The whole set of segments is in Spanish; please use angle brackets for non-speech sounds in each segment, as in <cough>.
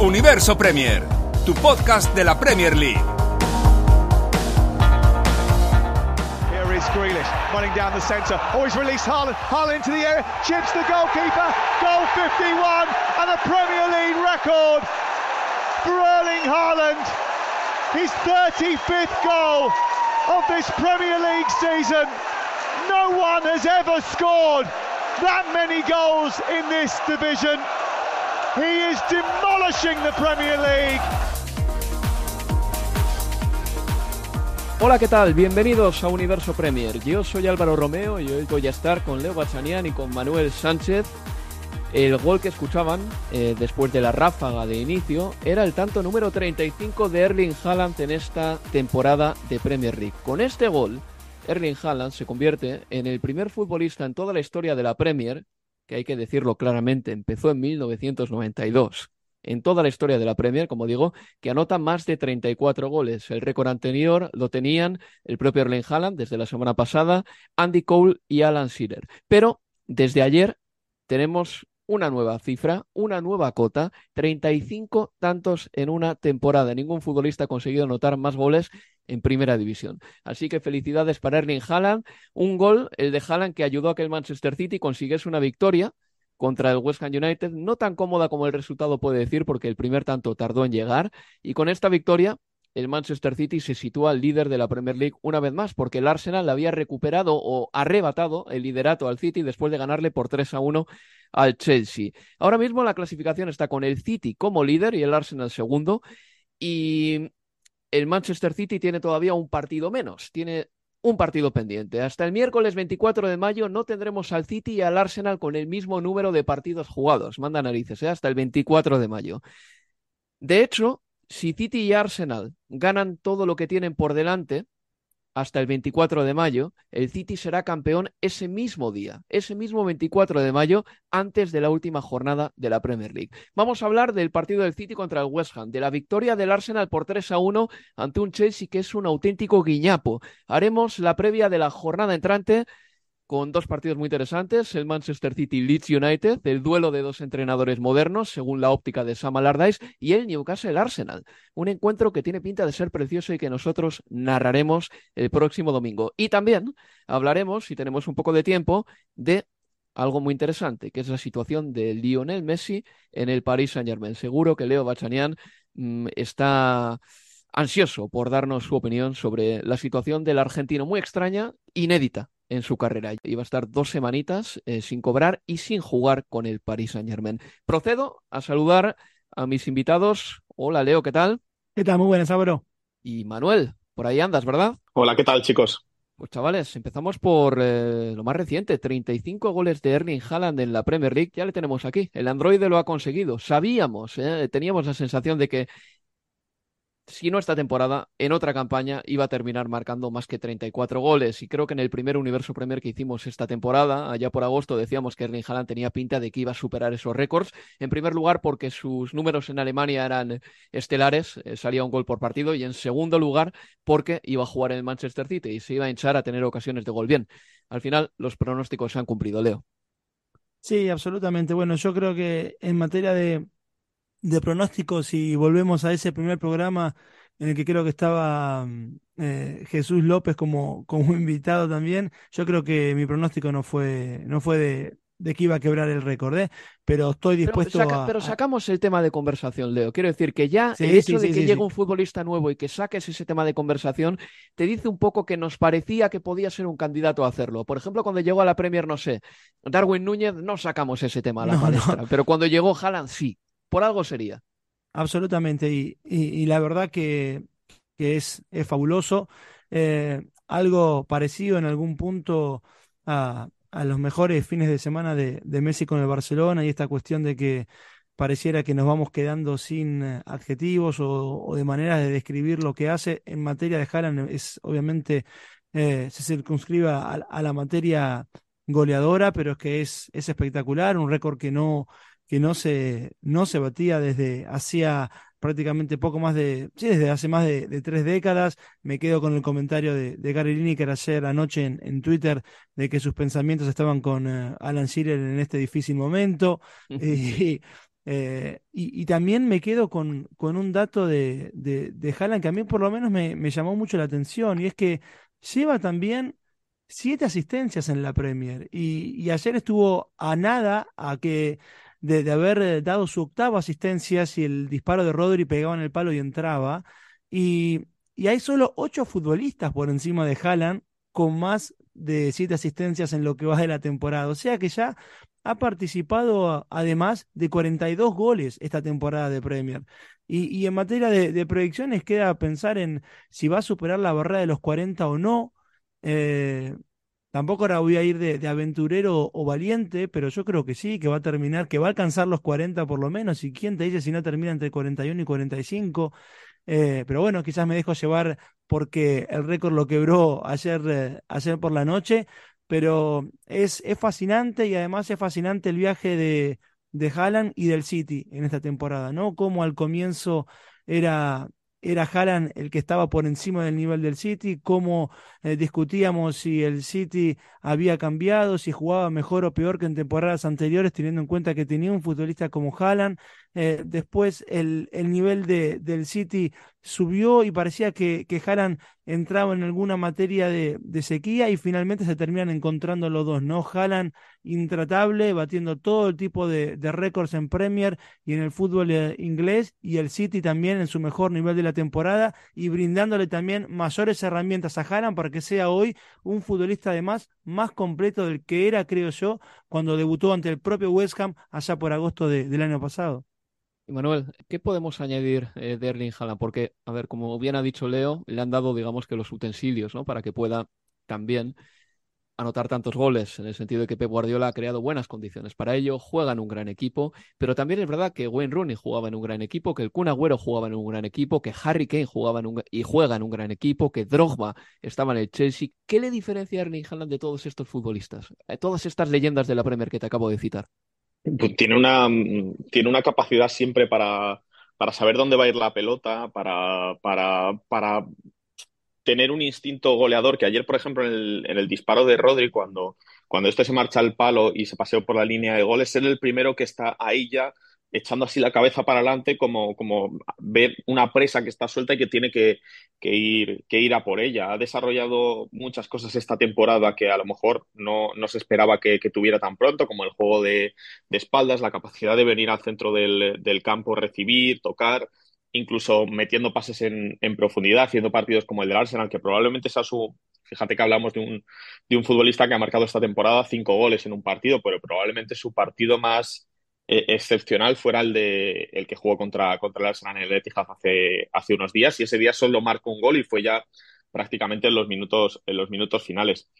Universo Premier, tu podcast de la Premier League. Here is Grealish running down the centre. Always released. Haaland into the area. Chips the goalkeeper. Goal 51 and a Premier League record for Erling Haaland. His 35th goal of this Premier League season. No one has ever scored that many goals in this division. He is demolishing the Premier League. Hola, ¿qué tal? Bienvenidos a Universo Premier. Yo soy Álvaro Romeo y hoy voy a estar con Leo Bachanian y con Manuel Sánchez. El gol que escuchaban eh, después de la ráfaga de inicio era el tanto número 35 de Erling Haaland en esta temporada de Premier League. Con este gol, Erling Haaland se convierte en el primer futbolista en toda la historia de la Premier, que hay que decirlo claramente, empezó en 1992 en toda la historia de la Premier, como digo, que anota más de 34 goles. El récord anterior lo tenían el propio Erling Haaland desde la semana pasada, Andy Cole y Alan Shearer. Pero desde ayer tenemos una nueva cifra, una nueva cota, 35 tantos en una temporada. Ningún futbolista ha conseguido anotar más goles en primera división. Así que felicidades para Erling Haaland. Un gol, el de Haaland, que ayudó a que el Manchester City consiguiese una victoria contra el West Ham United, no tan cómoda como el resultado puede decir, porque el primer tanto tardó en llegar, y con esta victoria el Manchester City se sitúa al líder de la Premier League una vez más, porque el Arsenal había recuperado o arrebatado el liderato al City después de ganarle por 3 a 1 al Chelsea. Ahora mismo la clasificación está con el City como líder y el Arsenal segundo, y el Manchester City tiene todavía un partido menos, tiene un partido pendiente. Hasta el miércoles 24 de mayo no tendremos al City y al Arsenal con el mismo número de partidos jugados. Manda narices, ¿eh? hasta el 24 de mayo. De hecho, si City y Arsenal ganan todo lo que tienen por delante, hasta el 24 de mayo, el City será campeón ese mismo día, ese mismo 24 de mayo, antes de la última jornada de la Premier League. Vamos a hablar del partido del City contra el West Ham, de la victoria del Arsenal por 3 a 1 ante un Chelsea que es un auténtico guiñapo. Haremos la previa de la jornada entrante con dos partidos muy interesantes, el Manchester City Leeds United, el duelo de dos entrenadores modernos, según la óptica de Sam Allardyce, y el Newcastle Arsenal. Un encuentro que tiene pinta de ser precioso y que nosotros narraremos el próximo domingo. Y también hablaremos, si tenemos un poco de tiempo, de algo muy interesante, que es la situación de Lionel Messi en el Paris Saint-Germain. Seguro que Leo Bachanian mmm, está ansioso por darnos su opinión sobre la situación del argentino muy extraña, inédita en su carrera. Iba a estar dos semanitas eh, sin cobrar y sin jugar con el Paris Saint Germain. Procedo a saludar a mis invitados. Hola Leo, ¿qué tal? ¿Qué tal? Muy buenas, Álvaro. Y Manuel, por ahí andas, ¿verdad? Hola, ¿qué tal, chicos? Pues chavales, empezamos por eh, lo más reciente, 35 goles de Erling Haaland en la Premier League, ya le tenemos aquí, el androide lo ha conseguido, sabíamos, eh, teníamos la sensación de que si no esta temporada, en otra campaña iba a terminar marcando más que 34 goles. Y creo que en el primer Universo Premier que hicimos esta temporada, allá por agosto, decíamos que Erling Haaland tenía pinta de que iba a superar esos récords. En primer lugar, porque sus números en Alemania eran estelares, eh, salía un gol por partido. Y en segundo lugar, porque iba a jugar en el Manchester City y se iba a hinchar a tener ocasiones de gol bien. Al final, los pronósticos se han cumplido, Leo. Sí, absolutamente. Bueno, yo creo que en materia de, de pronósticos, si volvemos a ese primer programa en el que creo que estaba mm, eh, Jesús López como, como <laughs> invitado también. Yo creo que mi pronóstico no fue, no fue de, de que iba a quebrar el récord, ¿eh? pero estoy dispuesto pero, a, pero, sacamos el tema de conversación, Leo. Quiero decir que ya sí, el hecho sí, de sí, que llegue un futbolista nuevo y que saques ese tema de conversación te dice un poco que nos parecía que podía ser un candidato a hacerlo. Por ejemplo, cuando llegó a la Premier, no sé, Darwin Núñez no sacamos ese tema a la No, palestra, no. pero cuando llegó Haaland sí, por algo sería. Absolutamente, y, la verdad que, es, fabuloso. Eh, algo parecido en algún punto a, los mejores fines de semana de, Messi con el Barcelona y esta cuestión de que pareciera que nos vamos quedando sin eh, adjetivos o, de maneras de describir lo que hace. En materia de Haaland es obviamente eh, se circunscribe a, la materia goleadora, pero es que es espectacular, un récord que no que no se, no se batía desde hacía prácticamente poco más de, sí, desde hace más de, de tres décadas. Me quedo con el comentario de, de Gary Lineker ayer anoche en, en Twitter de que sus pensamientos estaban con eh, Alan Shearer en este difícil momento. <laughs> Y, eh, y, y también me quedo con, con un dato de, de, de Haaland que a mí por lo menos me, me llamó mucho la atención y es que lleva también siete asistencias en la Premier y, y ayer estuvo a nada a que de, haber eh, dado su octava asistencia si el disparo de Rodri pegaba en el palo y entraba. Y, y hay solo ocho futbolistas por encima de Haaland con más de siete asistencias en lo que va de la temporada. O sea que ya ha participado además de 42 goles esta temporada de Premier. Y, y en materia de, de predicciones queda pensar en si va a superar la barrera de los 40 o no. Eh, Tampoco ahora voy a ir de, aventurero o valiente, pero yo creo que sí, que va a terminar, que va a alcanzar los 40 por lo menos. ¿Y quién te dice si no termina entre 41 y 45? Eh, pero bueno, quizás me dejo llevar porque el récord lo quebró ayer, eh, ayer por la noche. Pero es, es fascinante y además es fascinante el viaje de, de Haaland y del City en esta temporada, ¿no? Como al comienzo era, era Haaland el que estaba por encima del nivel del City, cómo eh, discutíamos si el City había cambiado, si jugaba mejor o peor que en temporadas anteriores, teniendo en cuenta que tenía un futbolista como Haaland. Eh, después el, el nivel de, del City subió y parecía que, que Haaland entraba en alguna materia de, de sequía y finalmente se terminan encontrando los dos, ¿no? Haaland intratable, batiendo todo el tipo de, de récords en Premier y en el fútbol eh, inglés y el City también en su mejor nivel de la temporada y brindándole también mayores herramientas a Haaland para que sea hoy un futbolista además más completo del que era, creo yo, cuando debutó ante el propio West Ham allá por agosto de, del año pasado. Manuel, ¿qué podemos añadir eh, de Erling Haaland? Porque, a ver, como bien ha dicho Leo, le han dado, digamos que los utensilios, ¿no? Para que pueda también anotar tantos goles, en el sentido de que Pep Guardiola ha creado buenas condiciones para ello, juega en un gran equipo, pero también es verdad que Wayne Rooney jugaba en un gran equipo, que el Kun Agüero jugaba en un gran equipo, que Harry Kane jugaba en un, y juega en un gran equipo, que Drogba estaba en el Chelsea. ¿Qué le diferencia a Erling Haaland de todos estos futbolistas? Eh, todas estas leyendas de la Premier que te acabo de citar. Pues tiene una, tiene una capacidad siempre para, para saber dónde va a ir la pelota, para, para, para tener un instinto goleador, que ayer, por ejemplo, en el, en el disparo de Rodri, cuando, cuando este se marcha al palo y se paseó por la línea de goles, es el primero que está ahí ya echando así la cabeza para adelante, como, como ver una presa que está suelta y que tiene que, que, ir, que a por ella. Ha desarrollado muchas cosas esta temporada que a lo mejor no, no se esperaba que, que, tuviera tan pronto, como el juego de, de, espaldas, la capacidad de venir al centro del, del campo, recibir, tocar, incluso metiendo pases en, en, profundidad, haciendo partidos como el del Arsenal, que probablemente sea su... Fíjate que hablamos de un, de un futbolista que ha marcado esta temporada cinco goles en un partido, pero probablemente su partido más eh, excepcional fuera el de el que jugó contra, contra el Arsenal en hace, hace unos días y ese día solo marcó un gol y fue ya prácticamente en los minutos, en los minutos finales.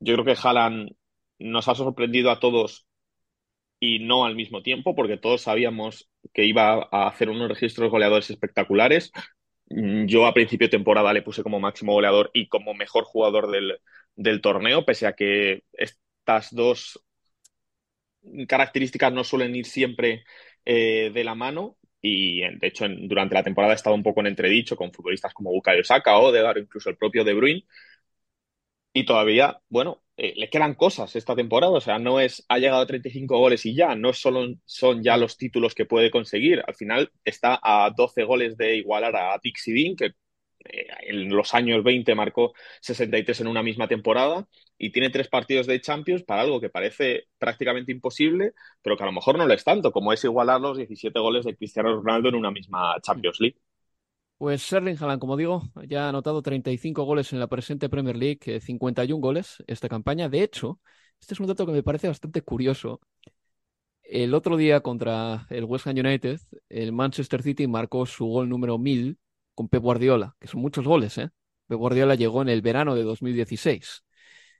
Yo creo que Haaland nos ha sorprendido a todos y no al mismo tiempo, porque todos sabíamos que iba a hacer unos registros goleadores espectaculares. Yo a principio de temporada le puse como máximo goleador y como mejor jugador del, del torneo, pese a que estas dos características no suelen ir siempre eh, de la mano. Y de hecho durante la temporada ha estado un poco en entredicho con futbolistas como Bukayo Saka, Odegaard incluso el propio De Bruyne. Y todavía, bueno, eh, le quedan cosas esta temporada, o sea, no es ha llegado a 35 goles y ya, no solo son ya los títulos que puede conseguir, al final está a 12 goles de igualar a Dixie Dean, que en los años 20 marcó 63 en una misma temporada y tiene tres partidos de Champions para algo que parece prácticamente imposible, pero que a lo mejor no lo es tanto, como es igualar los 17 goles de Cristiano Ronaldo en una misma Champions League. Pues Erling Haaland, como digo, ya ha anotado 35 goles en la presente Premier League, 51 goles esta campaña. De hecho, este es un dato que me parece bastante curioso. El otro día contra el West Ham United, el Manchester City marcó su gol número 1000 con Pep Guardiola, que son muchos goles, ¿eh? Pep Guardiola llegó en el verano de 2016.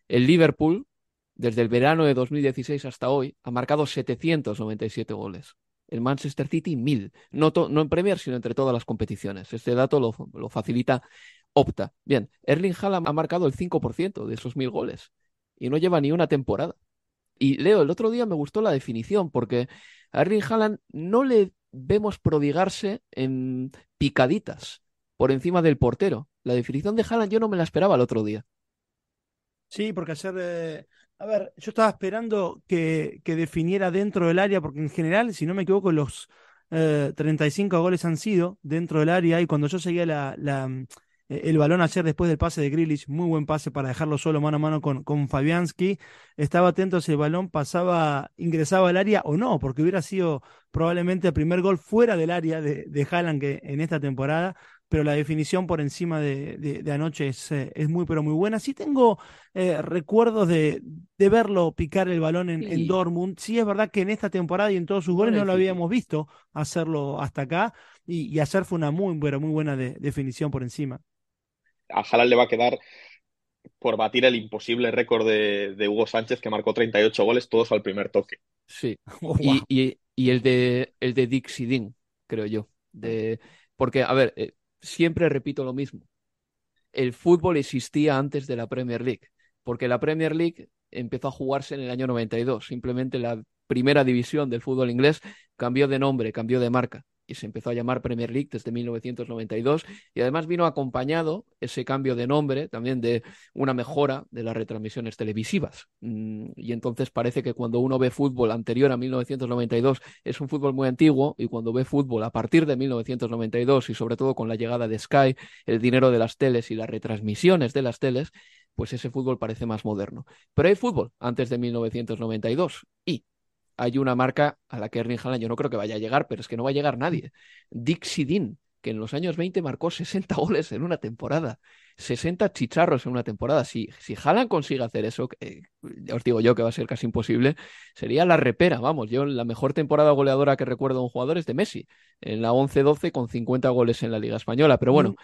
El Liverpool, desde el verano de 2016 hasta hoy, ha marcado 797 goles el Manchester City 1000. No, no en Premier, sino entre todas las competiciones. Este dato lo, lo facilita Opta. Bien, Erling Haaland ha marcado el 5% de esos 1000 goles y no lleva ni una temporada. Y Leo, el otro día me gustó la definición porque a Erling Haaland no le vemos prodigarse en picaditas por encima del portero. La definición de Haaland yo no me la esperaba el otro día. Sí, porque ayer eh, a ver, yo estaba esperando que, que, definiera dentro del área, porque en general, si no me equivoco, los eh, 35 goles han sido dentro del área y cuando yo seguía la, la, mm, e, el balón ayer después del pase de Grilich, muy buen pase para dejarlo solo mano a mano con, con Fabianski, estaba atento si el balón pasaba, ingresaba al área o no, porque hubiera sido probablemente el primer gol fuera del área de, de Haaland que en esta temporada pero la definición por encima de, de, anoche es, eh, es, muy, pero muy buena. Sí tengo eh, recuerdos de, de, verlo picar el balón en, en, Dortmund. Sí es verdad que en esta temporada y en todos sus goles no lo habíamos visto hacerlo hasta acá, y, y hacer fue una muy, pero muy buena definición por encima. A Jalal le va a quedar por batir el imposible récord de, de, Hugo Sánchez, que marcó 38 goles, todos al primer toque. Sí, <laughs> oh, y, y, y, el de el de Dixie creo yo. De, porque, a ver, eh, siempre repito lo mismo. El fútbol existía antes de la Premier League, porque la Premier League empezó a jugarse en el año 92. Simplemente la primera división del fútbol inglés cambió de nombre, cambió de marca y se empezó a llamar Premier League desde 1992 y además vino acompañado ese cambio de nombre también de una mejora de las retransmisiones televisivas. Mm, y entonces parece que cuando uno ve fútbol anterior a 1992 es un fútbol muy antiguo y cuando ve fútbol a partir de 1992 y sobre todo con la llegada de Sky, el dinero de las teles y las retransmisiones de las teles, pues ese fútbol parece más moderno. Pero hay fútbol antes de 1992 y hay una marca a la que Erling Haaland yo no creo que vaya a llegar, pero es que no va a llegar nadie. Dixie Dean, que en los años 20 marcó 60 goles en una temporada, 60 chicharros en una temporada. Si, si Haaland consigue hacer eso, eh, os digo yo que va a ser casi imposible, sería la repera, vamos. Yo la mejor temporada goleadora que recuerdo de un jugador es de Messi, en la 11-12 con 50 goles en la Liga Española, pero bueno.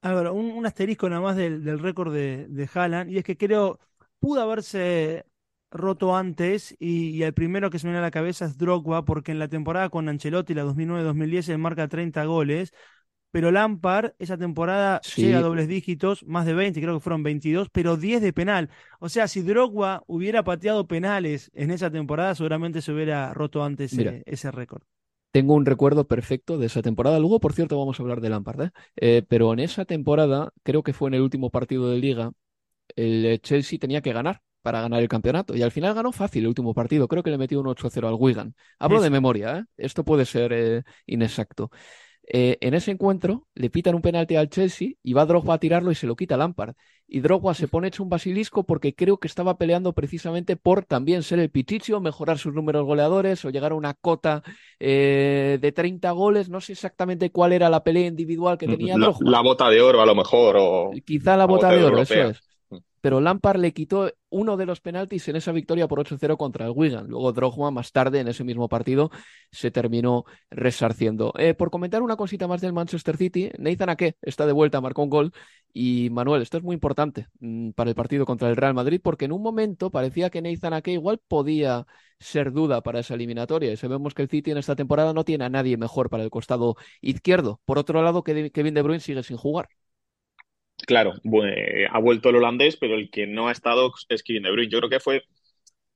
Álvaro, un, asterisco nada más del, del récord de, de Haaland, y es que creo pudo haberse roto antes y, el primero que se me viene a la cabeza es Drogba porque en la temporada con Ancelotti, la 2009-2010, él marca 30 goles, pero Lampard esa temporada llega a dobles dígitos, más de 20, creo que fueron 22, pero 10 de penal. O sea, si Drogba hubiera pateado penales en esa temporada, seguramente se hubiera roto antes eh, ese récord. Tengo un recuerdo perfecto de esa temporada. Luego, por cierto, vamos a hablar de Lampard. ¿eh? Eh, pero en esa temporada, creo que fue en el último partido de liga, el Chelsea tenía que ganar para ganar el campeonato. Y al final ganó fácil el último partido. Creo que le metió un 8-0 al Wigan. Hablo de memoria, ¿eh? esto puede ser eh, inexacto. Eh, en ese encuentro le pitan un penalti al Chelsea y va Drogba a tirarlo y se lo quita Lampard. Y Drogba se pone hecho un basilisco porque creo que estaba peleando precisamente por también ser el Pichicho, mejorar sus números goleadores o llegar a una cota de 30 goles. No sé exactamente cuál era la pelea individual que tenía la, Drogba. La bota de oro a lo mejor. O Quizá la, bota, de oro, eso es pero Lampard le quitó uno de los penaltis en esa victoria por 8-0 contra el Wigan. Luego Drogba más tarde en ese mismo partido se terminó resarciendo. Eh, por comentar una cosita más del Manchester City, Nathan Ake está de vuelta, marcó un gol y Manuel, esto es muy importante mm, para el partido contra el Real Madrid porque en un momento parecía que Nathan Ake igual podía ser duda para esa eliminatoria y sabemos que el City en esta temporada no tiene a nadie mejor para el costado izquierdo. Por otro lado, Kevin De Bruyne sigue sin jugar. Claro, ha vuelto el holandés, pero el que no ha estado es Kevin De Bruyne. Yo creo que fue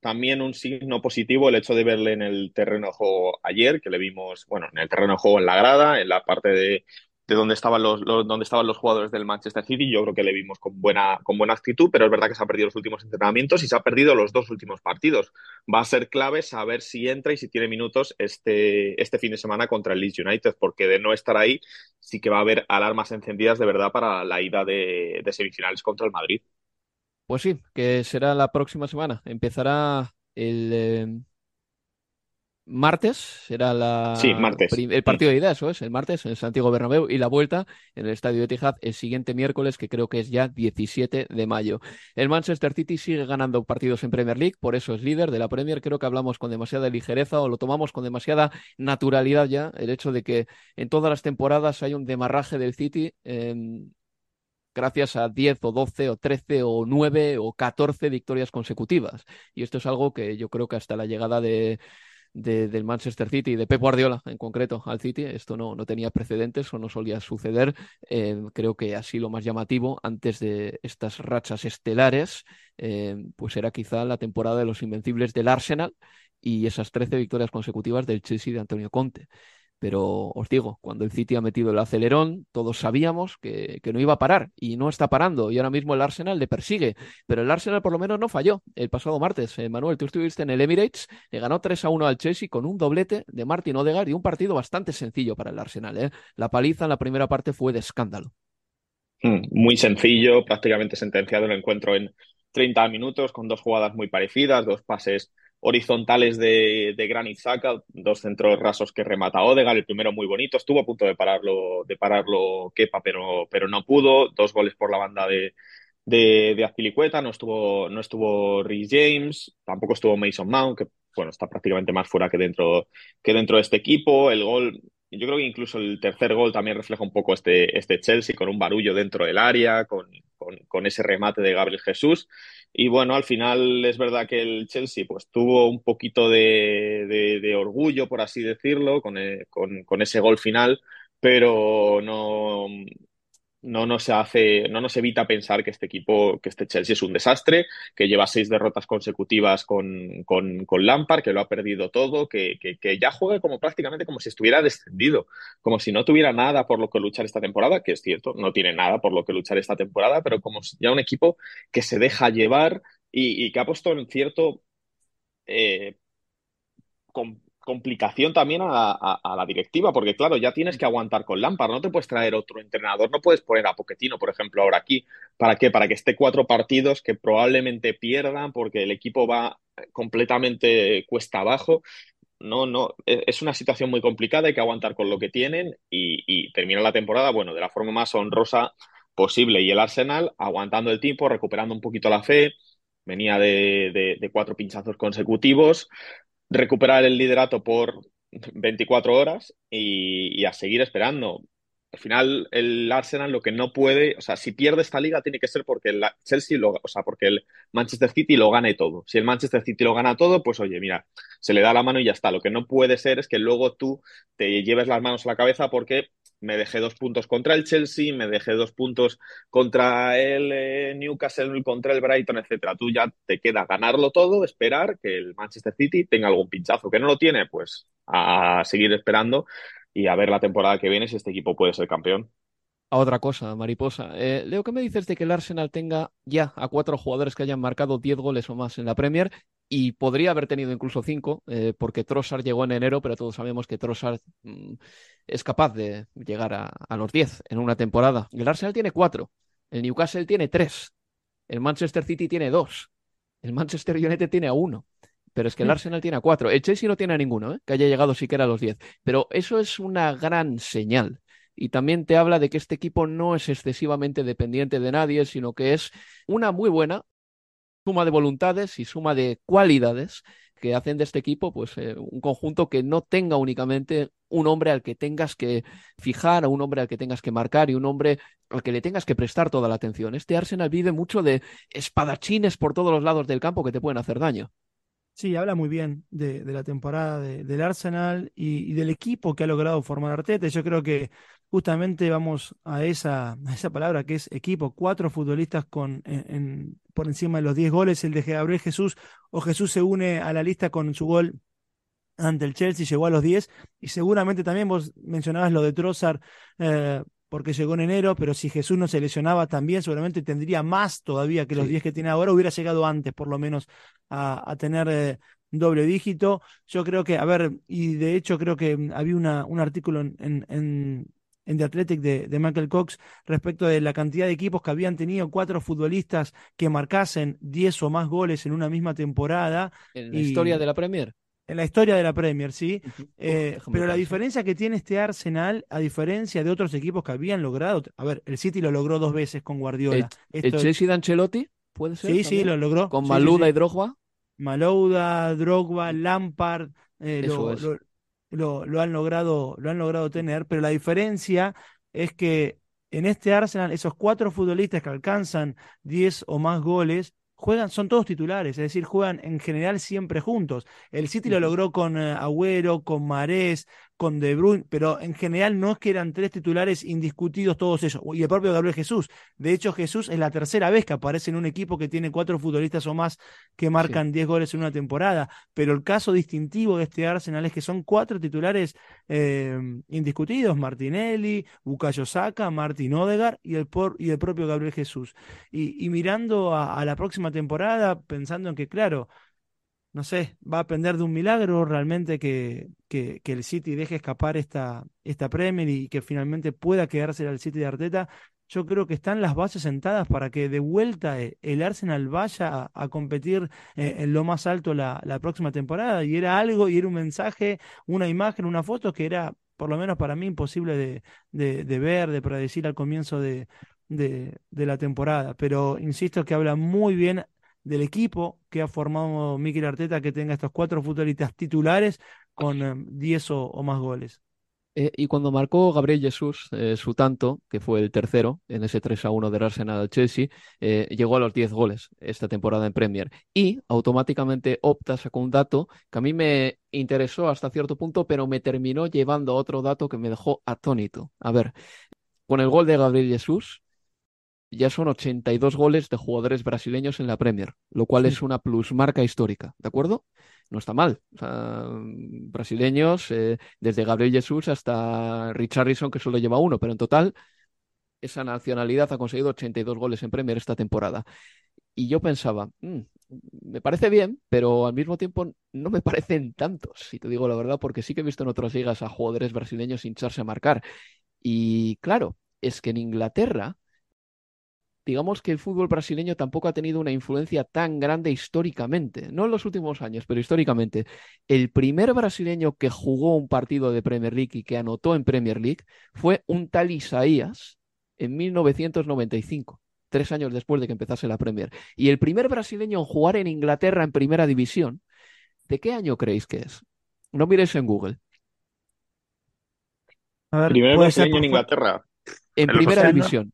también un signo positivo el hecho de verle en el terreno de juego ayer, que le vimos, bueno, en el terreno de juego en la grada, en la parte de, de dónde estaban los, dónde estaban los jugadores del Manchester City. Yo creo que le vimos con buena, con buena actitud, pero es verdad que se ha perdido los últimos entrenamientos y se ha perdido los dos últimos partidos. Va a ser clave saber si entra y si tiene minutos este, este fin de semana contra el Leeds United, porque de no estar ahí sí que va a haber alarmas encendidas de verdad para la ida de, semifinales contra el Madrid. Pues sí, que será la próxima semana. Empezará el, eh, martes será la el partido de ida, eso es, el martes en el Santiago Bernabéu y la vuelta en el Estadio de Etihad el siguiente miércoles, que creo que es ya 17 de mayo. El Manchester City sigue ganando partidos en Premier League, por eso es líder de la Premier. Creo que hablamos con demasiada ligereza o lo tomamos con demasiada naturalidad ya, el hecho de que en todas las temporadas hay un demarraje del City. gracias a 10 o 12 o 13 o 9 o 14 victorias consecutivas. Y esto es algo que yo creo que hasta la llegada de del Manchester City, de Pep Guardiola en concreto al City. Esto no, no tenía precedentes o no solía suceder. Eh, creo que así lo más llamativo antes de estas rachas estelares, eh, pues era quizá la temporada de los invencibles del Arsenal y esas 13 victorias consecutivas del Chelsea de Antonio Conte. Pero os digo, cuando el City ha metido el acelerón, todos sabíamos que, no iba a parar y no está parando. Y ahora mismo el Arsenal le persigue. Pero el Arsenal por lo menos no falló el pasado martes. Eh, Manuel, tú estuviste en el Emirates, le ganó 3 a 1 al Chelsea con un doblete de Martin Odegaard y un partido bastante sencillo para el Arsenal. ¿eh? La paliza en la primera parte fue de escándalo. Hmm, muy sencillo, prácticamente sentenciado el encuentro en 30 minutos con dos jugadas muy parecidas, dos pases horizontales de, de Granit Xhaka, dos centros rasos que remata Odegaard, el primero muy bonito, estuvo a punto de pararlo, de pararlo Kepa, pero, pero no pudo, dos goles por la banda de, de, de Azpilicueta, no estuvo, no estuvo Rhys James, tampoco estuvo Mason Mount, que bueno, está prácticamente más fuera que dentro, que dentro de este equipo, el gol yo creo que incluso el tercer gol también refleja un poco este, este Chelsea con un barullo dentro del área, con, con, ese remate de Gabriel Jesús. Y bueno, al final es verdad que el Chelsea pues tuvo un poquito de, de, orgullo, por así decirlo, eh, con, con, ese gol final, pero no, no nos hace, no nos evita pensar que este equipo, que este Chelsea es un desastre, que lleva seis derrotas consecutivas con, con, con Lampard, que lo ha perdido todo, que, que, ya juega como prácticamente como si estuviera descendido, como si no tuviera nada por lo que luchar esta temporada, que es cierto, no tiene nada por lo que luchar esta temporada, pero como ya un equipo que se deja llevar y, que ha puesto en cierto eh, complicación también a, la directiva, porque claro, ya tienes que aguantar con Lampard, no te puedes traer otro entrenador, no puedes poner a Poquetino, por ejemplo, ahora aquí. ¿Para qué? Para que esté cuatro partidos que probablemente pierdan porque el equipo va completamente cuesta abajo. No, no, e, es una situación muy complicada, hay que aguantar con lo que tienen y, termina la temporada, bueno, de la forma más honrosa posible. Y el Arsenal aguantando el tiempo, recuperando un poquito la fe, venía de, de, cuatro pinchazos consecutivos, recuperar el liderato por 24 horas y, a seguir esperando. Al final, el Arsenal lo que no puede, o sea, si pierde esta liga tiene que ser porque el Chelsea, lo, o sea, porque el Manchester City lo gane todo. Si el Manchester City lo gana todo, pues oye, mira, se le da la mano y ya está. Lo que no puede ser es que luego tú te lleves las manos a la cabeza porque me dejé dos puntos contra el Chelsea, me dejé dos puntos contra el eh, Newcastle, contra el Brighton, etcétera. Tú ya te queda ganarlo todo, esperar que el Manchester City tenga algún pinchazo. Que no lo tiene, pues a seguir esperando y a ver la temporada que viene si este equipo puede ser campeón a otra cosa, mariposa. Eh, Leo, ¿qué me dices de que el Arsenal tenga ya a cuatro jugadores que hayan marcado 10 goles o más en la Premier? Y podría haber tenido incluso cinco, eh, porque Trossard llegó en enero, pero todos sabemos que Trossard mm, es capaz de llegar a, los 10 en una temporada. El Arsenal tiene cuatro, el Newcastle tiene tres, el Manchester City tiene dos, el Manchester United tiene uno. Pero es que el mm. Arsenal tiene a cuatro. El Chelsea no tiene a ninguno, ¿eh? que haya llegado siquiera a los 10. Pero eso es una gran señal y también te habla de que este equipo no es excesivamente dependiente de nadie, sino que es una muy buena suma de voluntades y suma de cualidades que hacen de este equipo pues eh, un conjunto que no tenga únicamente un hombre al que tengas que fijar, a un hombre al que tengas que marcar y un hombre al que le tengas que prestar toda la atención. Este Arsenal vive mucho de espadachines por todos los lados del campo que te pueden hacer daño. Sí, habla muy bien de, la temporada del Arsenal y, del equipo que ha logrado formar Arteta. Yo creo que justamente vamos a esa, esa palabra que es equipo. Cuatro futbolistas con, por encima de los 10 goles. El de Gabriel Jesús o Jesús se une a la lista con su gol ante el Chelsea, llegó a los 10. Y seguramente también vos mencionabas lo de Trossard. Eh, porque llegó en enero, pero si Jesús no se lesionaba también, seguramente tendría más todavía que los 10 que tiene ahora, hubiera llegado antes por lo menos a, tener eh, doble dígito. Yo creo que, a ver, y de hecho creo que mm, había una, un artículo en, en, en The Athletic de, de, Michael Cox respecto de la cantidad de equipos que habían tenido cuatro futbolistas que marcasen 10 o más goles en una misma temporada. En la historia de la Premier. En la historia de la Premier, sí. Eh, pero la diferencia que tiene este Arsenal, a diferencia de otros equipos que habían logrado, a ver, el City lo logró dos veces con Guardiola. ¿El, Chelsea de Ancelotti? ¿Puede ser? Sí, sí, lo logró. ¿Con Maluda y Drogba? Malouda, Drogba, Lampard, eh, lo, lo, lo, han logrado, lo han logrado tener, pero la diferencia es que en este Arsenal, esos cuatro futbolistas que alcanzan 10 o más goles, juegan, son todos titulares, es decir, juegan en general siempre juntos. El City lo logró con eh, Agüero, con Marés, con De Bruyne, pero en general no es que eran tres titulares indiscutidos todos ellos. Y el propio Gabriel Jesús. De hecho, Jesús es la tercera vez que aparece en un equipo que tiene cuatro futbolistas o más que marcan diez goles en una temporada. Pero el caso distintivo de este Arsenal es que son cuatro titulares eh, indiscutidos: Martinelli, Bukayo Saka, Martin Odegar y el, y el propio Gabriel Jesús. Y, mirando a la próxima temporada, pensando en que, claro, no sé, va a depender de un milagro realmente que, que, el City deje escapar esta, esta Premier y que finalmente pueda quedarse al City de Arteta. Yo creo que están las bases sentadas para que de vuelta eh, el Arsenal vaya a, competir eh, en lo más alto la, la, próxima temporada. Y era algo, y era un mensaje, una imagen, una foto que era, por lo menos para mí, imposible de, de, de ver, de predecir al comienzo de, de, de, la temporada. Pero insisto que habla muy bien del equipo que ha formado Mikel Arteta que tenga estos cuatro futbolistas titulares con 10 eh, o, más goles. Eh, y cuando marcó Gabriel Jesús eh, su tanto, que fue el tercero en ese 3 a 1 del Arsenal al Chelsea, llegó a los 10 goles esta temporada en Premier. Y automáticamente Opta sacó un dato que a mí me interesó hasta cierto punto, pero me terminó llevando a otro dato que me dejó atónito. A ver, con el gol de Gabriel Jesús, ya son 82 goles de jugadores brasileños en la Premier, lo cual es una plusmarca histórica, ¿de acuerdo? No está mal. brasileños, eh, desde Gabriel Jesús hasta Richarlison, que solo lleva uno, pero en total esa nacionalidad ha conseguido 82 goles en Premier esta temporada. Y yo pensaba, mm, me parece bien, pero al mismo tiempo no me parecen tantos, si te digo la verdad, porque sí que he visto en otras ligas a jugadores brasileños hincharse a marcar. Y claro, es que en Inglaterra digamos que el fútbol brasileño tampoco ha tenido una influencia tan grande históricamente, no en los últimos años, pero históricamente. El primer brasileño que jugó un partido de Premier League y que anotó en Premier League fue un tal Isaías en 1995, tres años después de que empezase la Premier. Y el primer brasileño en jugar en Inglaterra en primera división, ¿de qué año creéis que es? No miréis en Google. primer brasileño en Inglaterra. En, primera división.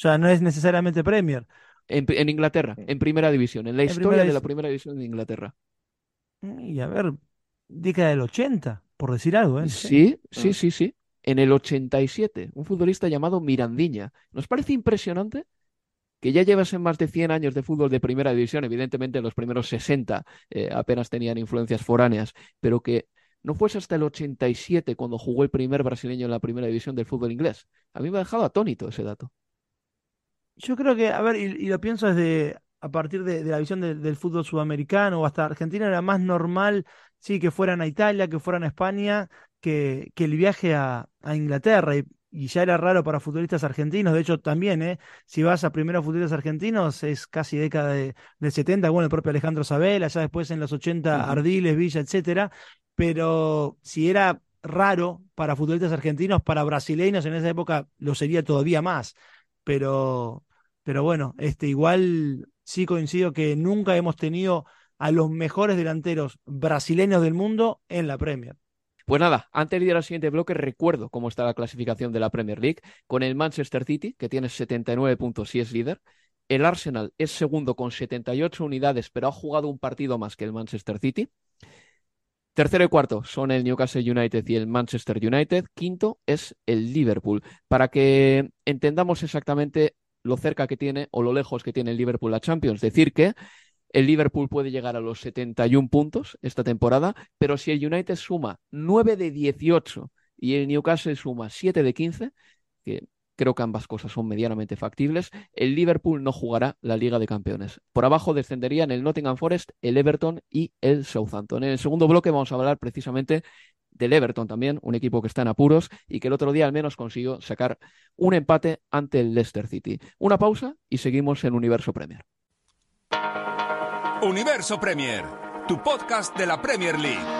O sea, no es necesariamente Premier. En, Inglaterra, en primera división, en la historia de la primera división de Inglaterra. Y a ver, década del 80, por decir algo, ¿eh? Sí, sí, sí, sí. En el 87, un futbolista llamado Mirandiña. ¿Nos parece impresionante? que ya llevasen más de 100 años de fútbol de primera división, evidentemente los primeros 60 eh, apenas tenían influencias foráneas, pero que no fuese hasta el 87 cuando jugó el primer brasileño en la primera división del fútbol inglés. A mí me ha dejado atónito ese dato. Yo creo que, a ver, y, lo pienso desde a partir de, la visión del fútbol sudamericano o hasta Argentina, era más normal, sí, que fueran a Italia, que fueran a España, que, que el viaje a, Inglaterra. Y, ya era raro para futbolistas argentinos, de hecho también, ¿eh? si vas a primeros futbolistas argentinos, es casi década de, del 70, bueno, el propio Alejandro Sabela, ya después en los 80 Ardiles, Villa, etcétera, pero si era raro para futbolistas argentinos, para brasileños en esa época lo sería todavía más, pero pero bueno, este, igual sí coincido que nunca hemos tenido a los mejores delanteros brasileños del mundo en la Premier. Pues nada, antes de ir al siguiente bloque, recuerdo cómo está la clasificación de la Premier League, con el Manchester City, que tiene 79 puntos y es líder. El Arsenal es segundo con 78 unidades, pero ha jugado un partido más que el Manchester City. Tercero y cuarto son el Newcastle United y el Manchester United. Quinto es el Liverpool. Para que entendamos exactamente lo cerca que tiene o lo lejos que tiene el Liverpool a Champions. Decir que el Liverpool puede llegar a los 71 puntos esta temporada, pero si el United suma 9 de 18 y el Newcastle suma 7 de 15, que Creo que ambas cosas son medianamente factibles. El Liverpool no jugará la Liga de Campeones. Por abajo descenderían el Nottingham Forest, el Everton y el Southampton. En el segundo bloque vamos a hablar precisamente del Everton también, un equipo que está en apuros y que el otro día al menos consiguió sacar un empate ante el Leicester City. Una pausa y seguimos en Universo Premier. Universo Premier, tu podcast de la Premier League.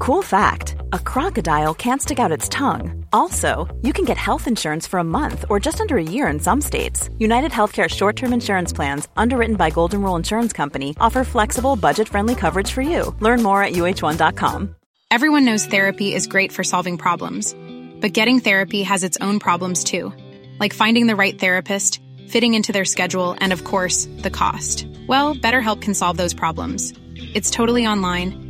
Cool fact, a crocodile can't stick out its tongue. Also, you can get health insurance for a month or just under a year in some states. United Healthcare short-term insurance plans, underwritten by Golden Rule Insurance Company, offer flexible, budget-friendly coverage for you. Learn more at uh1.com. Everyone knows therapy is great for solving problems, but getting therapy has its own problems too, like finding the right therapist, fitting into their schedule, and of course, the cost. Well, BetterHelp can solve those problems. It's totally online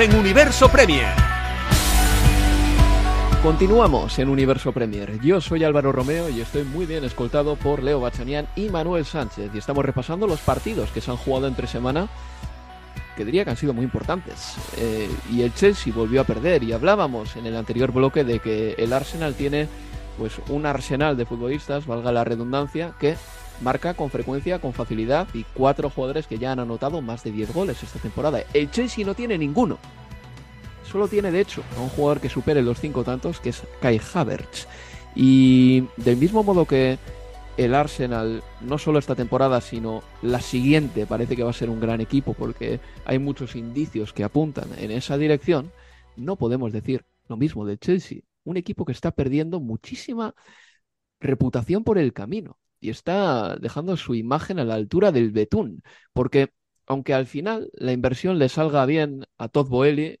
en Universo Premier. Continuamos en Universo Premier. Yo soy Álvaro Romeo y estoy muy bien escoltado por Leo Bachanian y Manuel Sánchez. Y estamos repasando los partidos que se han jugado entre semana, que diría que han sido muy importantes. Eh, y el Chelsea volvió a perder. Y hablábamos en el anterior bloque de que el Arsenal tiene pues un arsenal de futbolistas, valga la redundancia, que marca con frecuencia, con facilidad y cuatro jugadores que ya han anotado más de 10 goles esta temporada. El Chelsea no tiene ninguno. Solo tiene, de hecho, a un jugador que supere los cinco tantos, que es Kai Havertz. Y del mismo modo que el Arsenal, no solo esta temporada, sino la siguiente, parece que va a ser un gran equipo porque hay muchos indicios que apuntan en esa dirección, no podemos decir lo mismo del Chelsea. Un equipo que está perdiendo muchísima reputación por el camino y está dejando su imagen a la altura del betún, porque aunque al final la inversión le salga bien a Todd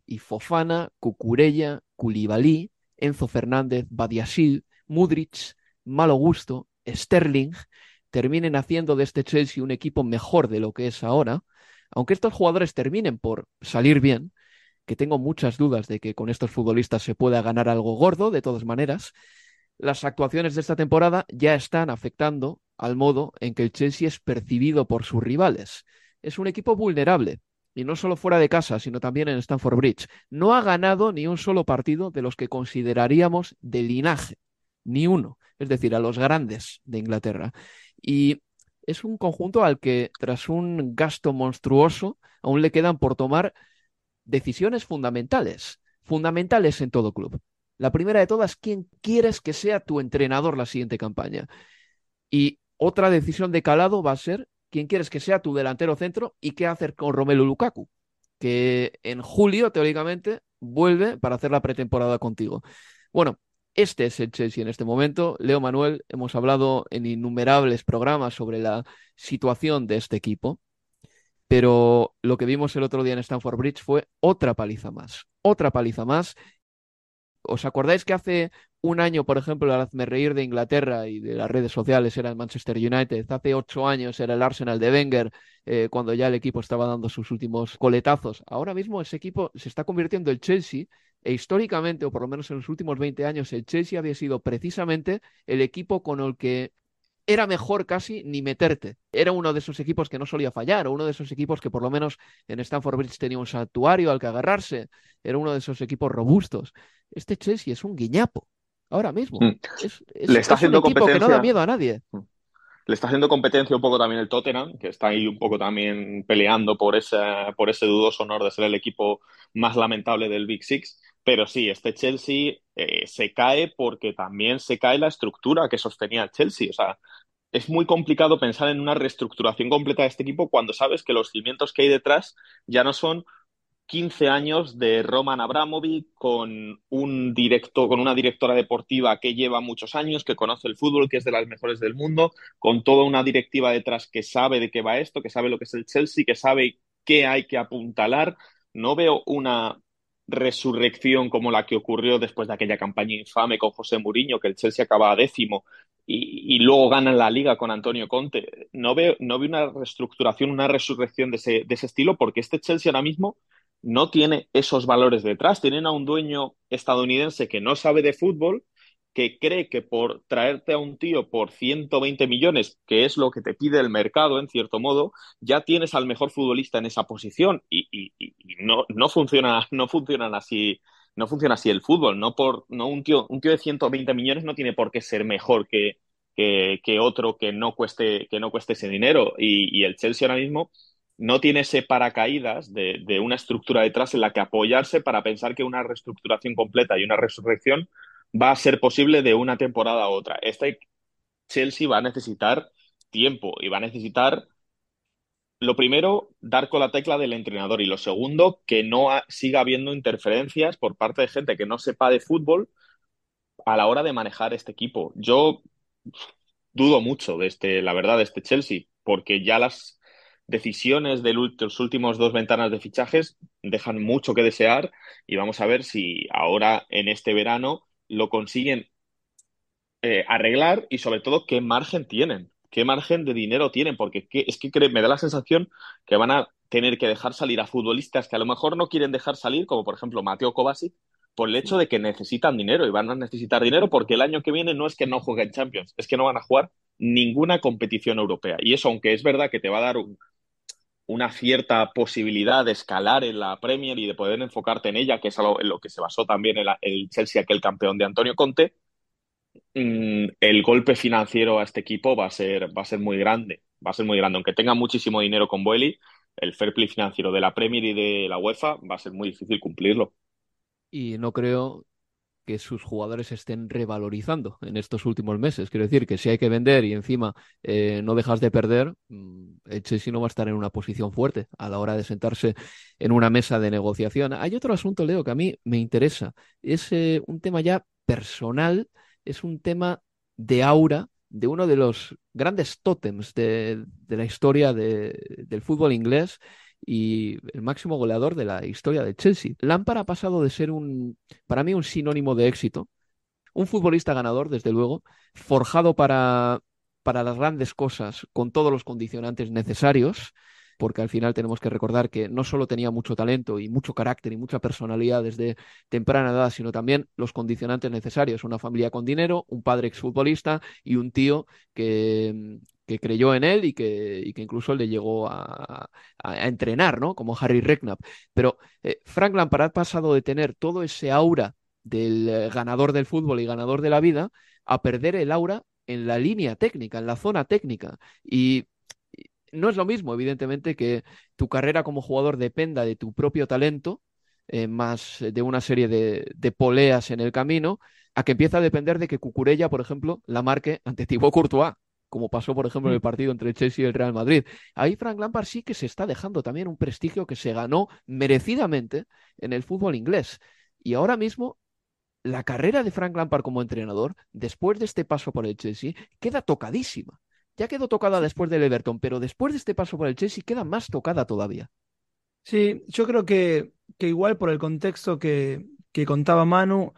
y Fofana, Cucurella, Koulibaly, Enzo Fernández, Badiashil, Mudrich, Malo Gusto, Sterling, terminen haciendo de este Chelsea un equipo mejor de lo que es ahora, aunque estos jugadores terminen por salir bien, que tengo muchas dudas de que con estos futbolistas se pueda ganar algo gordo, de todas maneras, las actuaciones de esta temporada ya están afectando al modo en que el Chelsea es percibido por sus rivales. Es un equipo vulnerable, y no solo fuera de casa, sino también en Stamford Bridge. No ha ganado ni un solo partido de los que consideraríamos de linaje, ni uno, es decir, a los grandes de Inglaterra. Y es un conjunto al que, tras un gasto monstruoso, aún le quedan por tomar decisiones fundamentales, fundamentales en todo club. La primera de todas, ¿quién quieres que sea tu entrenador la siguiente campaña? Y otra decisión de calado va a ser quién quieres que sea tu delantero centro y qué hacer con Romelu Lukaku, que en julio, teóricamente, vuelve para hacer la pretemporada contigo. Bueno, este es el Chelsea en este momento. Leo Manuel, hemos hablado en innumerables programas sobre la situación de este equipo, pero lo que vimos el otro día en Stamford Bridge fue otra paliza más, otra paliza más ¿Os acordáis que hace un año, por ejemplo, el hazme reír de Inglaterra y de las redes sociales era el Manchester United? Hace ocho años era el Arsenal de Wenger, eh, cuando ya el equipo estaba dando sus últimos coletazos. Ahora mismo ese equipo se está convirtiendo en el Chelsea e históricamente, o por lo menos en los últimos 20 años, el Chelsea había sido precisamente el equipo con el que era mejor casi ni meterte. Era uno de esos equipos que no solía fallar, o uno de esos equipos que por lo menos en Stanford Bridge tenía un santuario al que agarrarse. Era uno de esos equipos robustos. Este Chelsea es un guiñapo. Ahora mismo. Mm. Es, Le está es un haciendo equipo que no competencia. da miedo a nadie. Le está haciendo competencia un poco también el Tottenham, que está ahí un poco también peleando por ese, por ese dudoso honor de ser el equipo más lamentable del Big Six. Pero sí, este Chelsea eh, se cae porque también se cae la estructura que sostenía el Chelsea. O sea, es muy complicado pensar en una reestructuración completa de este equipo cuando sabes que los cimientos que hay detrás ya no son 15 años de Roman Abramovich con un directo, con una directora deportiva que lleva muchos años, que conoce el fútbol, que es de las mejores del mundo, con toda una directiva detrás que sabe de qué va esto, que sabe lo que es el Chelsea, que sabe qué hay que apuntalar. No veo una resurrección como la que ocurrió después de aquella campaña infame con José Mourinho, que el Chelsea acaba décimo y, luego gana la liga con Antonio Conte. No veo, no veo una reestructuración, una resurrección de ese, de ese estilo, porque este Chelsea ahora mismo no tiene esos valores detrás. Tienen a un dueño estadounidense que no sabe de fútbol, que cree que por traerte a un tío por 120 millones, que es lo que te pide el mercado, en cierto modo, ya tienes al mejor futbolista en esa posición y, no, no, funciona, no funcionan así. No funciona así el fútbol, no por no un tío, un tío de 120 millones no tiene por qué ser mejor que, que, otro que no cueste, que no cueste ese dinero. Y, el Chelsea ahora mismo no tiene ese paracaídas de, una estructura detrás en la que apoyarse para pensar que una reestructuración completa y una resurrección va a ser posible de una temporada a otra. Este Chelsea va a necesitar tiempo y va a necesitar, lo primero, dar con la tecla del entrenador y lo segundo, que no siga habiendo interferencias por parte de gente que no sepa de fútbol a la hora de manejar este equipo. Yo dudo mucho de este, la verdad, de este Chelsea, porque ya las decisiones de los últimos dos ventanas de fichajes dejan mucho que desear y vamos a ver si ahora en este verano lo consiguen eh, arreglar y sobre todo qué margen tienen, qué margen de dinero tienen, porque es que me da la sensación que van a tener que dejar salir a futbolistas que a lo mejor no quieren dejar salir, como por ejemplo Mateo Kovacic, por el hecho de que necesitan dinero y van a necesitar dinero porque el año que viene no es que no jueguen Champions, es que no van a jugar ninguna competición europea. Y eso, aunque es verdad que te va a dar un, una cierta posibilidad de escalar en la Premier y de poder enfocarte en ella, que es algo en lo que se basó también el, el Chelsea, aquel campeón de Antonio Conte, mm, el golpe financiero a este equipo va a ser, va a ser muy grande. Va a ser muy grande. Aunque tenga muchísimo dinero con Boeli, el fair play financiero de la Premier y de la UEFA va a ser muy difícil cumplirlo. Y no creo que sus jugadores estén revalorizando en estos últimos meses. Quiero decir que si hay que vender y encima eh, no dejas de perder, mm, el Chelsea no va a estar en una posición fuerte a la hora de sentarse en una mesa de negociación. Hay otro asunto, Leo, que a mí me interesa. Es eh, un tema ya personal, es un tema de aura de uno de los grandes tótems de, la historia del fútbol inglés y el máximo goleador de la historia de Chelsea. Lampard ha pasado de ser un, para mí, un sinónimo de éxito, un futbolista ganador, desde luego, forjado para, para las grandes cosas, con todos los condicionantes necesarios, porque al final tenemos que recordar que no solo tenía mucho talento y mucho carácter y mucha personalidad desde temprana edad, sino también los condicionantes necesarios, una familia con dinero, un padre exfutbolista y un tío que, que creyó en él y que, incluso le llegó a, entrenar, ¿no? Como Harry Redknapp. Pero eh, Frank Lampard ha pasado de tener todo ese aura del eh, ganador del fútbol y ganador de la vida a perder el aura en la línea técnica, en la zona técnica. Y no es lo mismo, evidentemente, que tu carrera como jugador dependa de tu propio talento, eh, más de una serie de, de, poleas en el camino, a que empieza a depender de que Cucurella, por ejemplo, la marque ante Thibaut Courtois como pasó, por ejemplo, en el mm. partido entre el Chelsea y el Real Madrid. Ahí Frank Lampard sí que se está dejando también un prestigio que se ganó merecidamente en el fútbol inglés. Y ahora mismo la carrera de Frank Lampard como entrenador, después de este paso por el Chelsea, queda tocadísima. Ya quedó tocada después del Everton, pero después de este paso por el Chelsea queda más tocada todavía. Sí, yo creo que, que igual por el contexto que, que contaba Manu,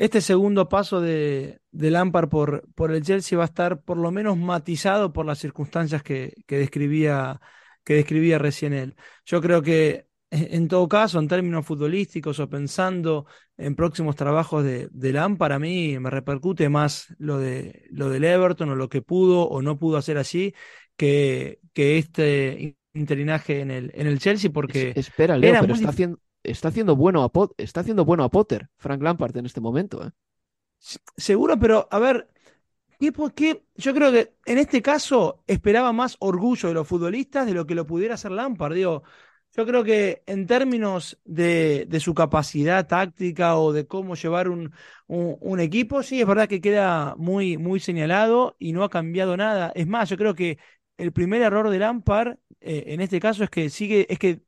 este segundo paso de, de Lampard por, por, el Chelsea va a estar por lo menos matizado por las circunstancias que, que, describía, que describía recién él. Yo creo que en todo caso, en términos futbolísticos o pensando en próximos trabajos de, de Lampard, a mí me repercute más lo, de, lo del Everton o lo que pudo o no pudo hacer allí que, que este interinaje en el, en el Chelsea porque... espera, Leo, pero está haciendo está haciendo bueno a, está haciendo bueno a Potter, Frank Lampard, en este momento. ¿eh? Seguro, pero a ver, Y porque yo creo que en este caso esperaba más orgullo de los futbolistas de lo que lo pudiera hacer Lampard. Digo, yo creo que en términos de, su capacidad táctica o de cómo llevar un, un, equipo, sí, es verdad que queda muy, muy señalado y no ha cambiado nada. Es más, yo creo que el primer error de Lampard eh, en este caso es que sigue, es que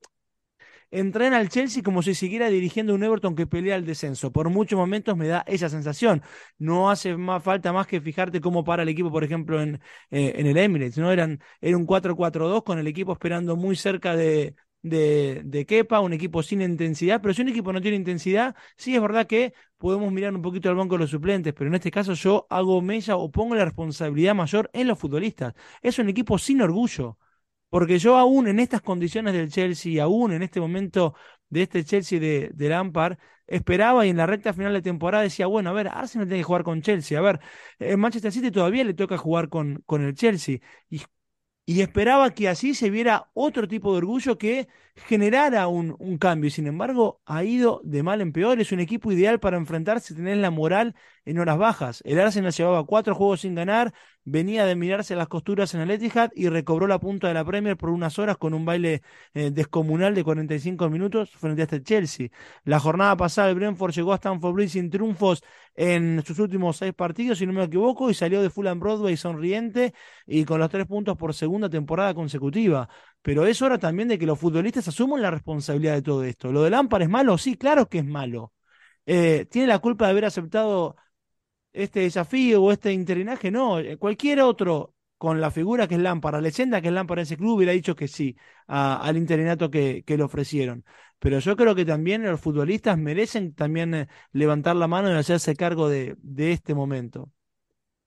entrena al Chelsea como si siguiera dirigiendo un Everton que pelea el descenso. Por muchos momentos me da esa sensación. No hace más falta más que fijarte cómo para el equipo, por ejemplo, en, eh, en el Emirates. ¿no? Eran, era un 4-4-2 con el equipo esperando muy cerca de, de, de Kepa, un equipo sin intensidad, pero si un equipo no tiene intensidad, sí es verdad que podemos mirar un poquito al banco de los suplentes, pero en este caso yo hago mella o pongo la responsabilidad mayor en los futbolistas. Es un equipo sin orgullo. Porque yo aún en estas condiciones del Chelsea, aún en este momento de este Chelsea de, de Lampard, esperaba y en la recta final de temporada decía, bueno, a ver, Arsenal tiene que jugar con Chelsea, a ver, en Manchester City todavía le toca jugar con, con el Chelsea. Y y esperaba que así se viera otro tipo de orgullo que generara un, cambio. Y sin embargo, ha ido de mal en peor. Es un equipo ideal para enfrentarse, tener la moral en horas bajas. El Arsenal llevaba cuatro juegos sin ganar, venía de mirarse las costuras en el Etihad y recobró la punta de la Premier por unas horas con un baile eh, descomunal de 45 minutos frente a este Chelsea. La jornada pasada el Brentford llegó a Stamford Bridge sin triunfos en sus últimos seis partidos, si no me equivoco, y salió de Fulham Broadway sonriente y con los tres puntos por segunda temporada consecutiva. Pero es hora también de que los futbolistas asuman la responsabilidad de todo esto. ¿Lo de Lampard es malo? Sí, claro que es malo. Eh, ¿Tiene la culpa de haber aceptado este desafío o este interinaje? No, eh, cualquier otro con la figura que es Lampard, la leyenda que es Lampard en ese club, hubiera dicho que sí al interinato que, le ofrecieron. Pero yo creo que también los futbolistas merecen también eh, levantar la mano y hacerse cargo de este momento.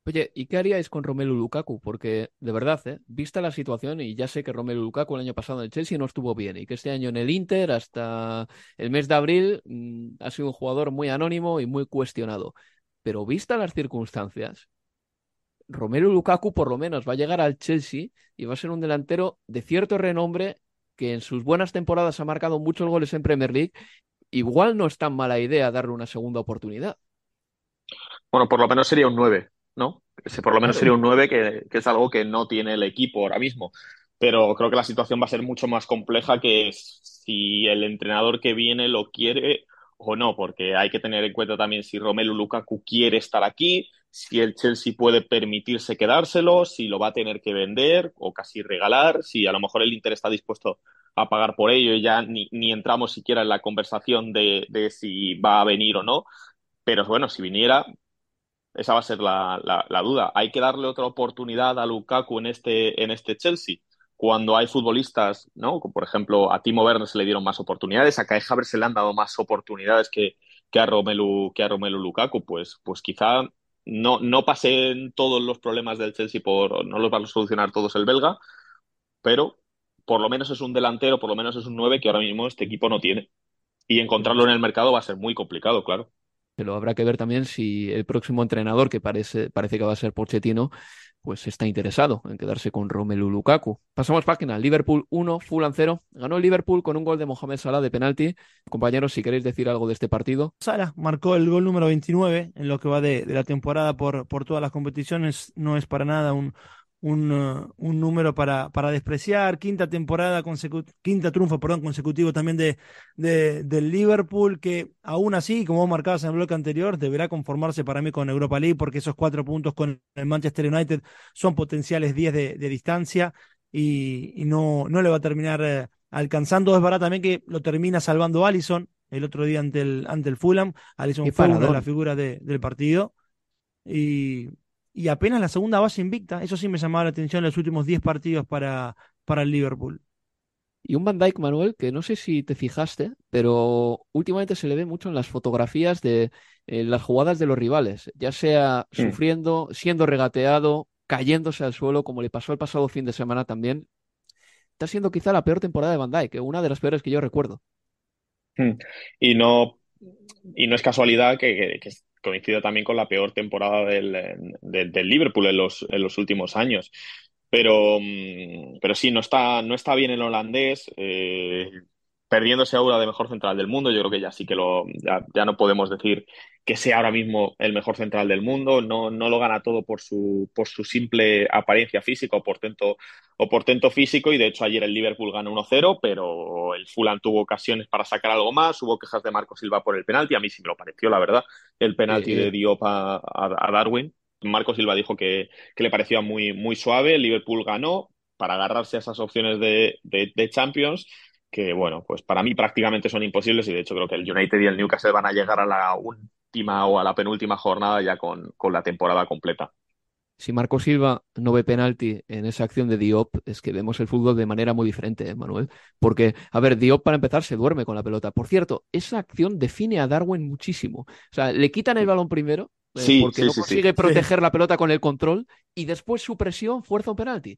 Oye, ¿y qué haríais con Romelu Lukaku? Porque, de verdad, ¿eh? vista la situación, y ya sé que Romelu Lukaku el año pasado en el Chelsea no estuvo bien, y que este año en el Inter, hasta el mes de abril, mm, ha sido un jugador muy anónimo y muy cuestionado. Pero vista las circunstancias, Romelu Lukaku por lo menos va a llegar al Chelsea y va a ser un delantero de cierto renombre que en sus buenas temporadas ha marcado muchos goles en Premier League. Igual no es tan mala idea darle una segunda oportunidad. Bueno, por lo menos sería un 9, ¿no? Por lo menos sería un 9 que, es algo que no tiene el equipo ahora mismo. Pero creo que la situación va a ser mucho más compleja que si el entrenador que viene lo quiere o no, porque hay que tener en cuenta también si Romelu Lukaku quiere estar aquí, si el Chelsea puede permitirse quedárselo, si lo va a tener que vender o casi regalar, si a lo mejor el Inter está dispuesto a pagar por ello ya ni, entramos siquiera en la conversación de, si va a venir o no. Pero bueno, si viniera, esa va a ser la, la, duda. Hay que darle otra oportunidad a Lukaku en este, en este Chelsea cuando hay futbolistas, ¿no? Como por ejemplo, a Timo Werner se le dieron más oportunidades, a Kai Havertz se le han dado más oportunidades que, que, a, Romelu, que a Romelu Lukaku, pues, pues quizá no, no pasen todos los problemas del Chelsea por, no los va a solucionar todos el belga, pero por lo menos es un delantero, por lo menos es un 9 que ahora mismo este equipo no tiene. Y encontrarlo en el mercado va a ser muy complicado, claro. Pero habrá que ver también si el próximo entrenador, que parece, parece que va a ser Pochettino, pues está interesado en quedarse con Romelu Lukaku. Pasamos página. Liverpool 1, Fulham 0. Ganó Liverpool con un gol de Mohamed Salah de penalti. Compañeros, si queréis decir algo de este partido. Salah marcó el gol número 29 en lo que va de, de la temporada por, por todas las competiciones. No es para nada un, un, uh, un número para, para despreciar. Quinta temporada, quinta triunfo perdón, consecutivo también de, de, del Liverpool, que aún así, como vos marcabas en el bloque anterior, deberá conformarse para mí con Europa League, porque esos cuatro puntos con el Manchester United son potenciales 10 de, de, distancia y, y, no, no le va a terminar eh, alcanzando. Es verdad también que lo termina salvando Allison el otro día ante el, ante el Fulham. Allison fue una de las figuras de, del partido. Y, y apenas la segunda base invicta. Eso sí me llamaba la atención en los últimos 10 partidos para, para el Liverpool. Y un Van Dyke, Manuel, que no sé si te fijaste, pero últimamente se le ve mucho en las fotografías de eh, las jugadas de los rivales, ya sea sufriendo, siendo regateado, cayéndose al suelo, como le pasó el pasado fin de semana también. Está siendo quizá la peor temporada de Van Dyke, una de las peores que yo recuerdo. Hmm. Y no, y no es casualidad que, que, coincido también con la peor temporada del, del Liverpool en los, en los últimos años. Pero, mm, pero sí, no está, no está bien el holandés. Eh, perdiendo ese aura de mejor central del mundo, yo creo que ya sí que lo, ya, no podemos decir que sea ahora mismo el mejor central del mundo, no, no lo gana todo por su, por su simple apariencia física o portento, o portento físico, y de hecho ayer el Liverpool ganó 1-0, pero el Fulham tuvo ocasiones para sacar algo más, hubo quejas de Marco Silva por el penalti, a mí sí me lo pareció, la verdad, el penalti de Diop a, Darwin. Marco Silva dijo que, que, le parecía muy, muy suave, el Liverpool ganó para agarrarse a esas opciones de, de, de Champions que bueno, pues para mí prácticamente son imposibles y de hecho creo que el United y el Newcastle van a llegar a la última o a la penúltima jornada ya con, con la temporada completa. Si Marco Silva no ve penalti en esa acción de Diop, es que vemos el fútbol de manera muy diferente, ¿eh, Manuel. Porque, a ver, Diop para empezar se duerme con la pelota. Por cierto, esa acción define a Darwin muchísimo. O sea, le quitan el balón primero, eh, porque no consigue proteger la pelota con el control, y después su presión fuerza un penalti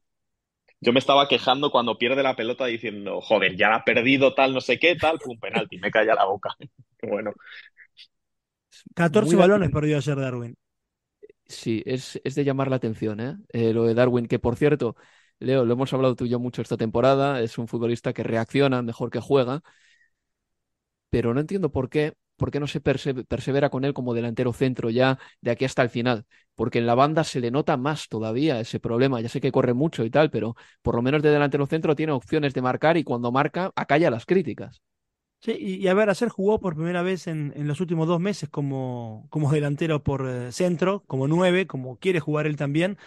yo me estaba quejando cuando pierde la pelota diciendo, joder, ya la ha perdido tal, no sé qué, tal, un penalti, me calla la boca. <laughs> bueno. 14 balones perdió ayer Darwin. Sí, es, es de llamar la atención, ¿eh? ¿eh? Lo de Darwin, que por cierto, Leo, lo hemos hablado tú y yo mucho esta temporada, es un futbolista que reacciona mejor que juega, pero no entiendo por qué ¿por qué no se persevera con él como delantero centro ya de aquí hasta el final? Porque en la banda se le nota más todavía ese problema. Ya sé que corre mucho y tal, pero por lo menos de delantero centro tiene opciones de marcar y cuando marca acalla las críticas. Sí, y, a ver, Acer jugó por primera vez en, en los últimos dos meses como, como delantero por eh, centro, como nueve, como quiere jugar él también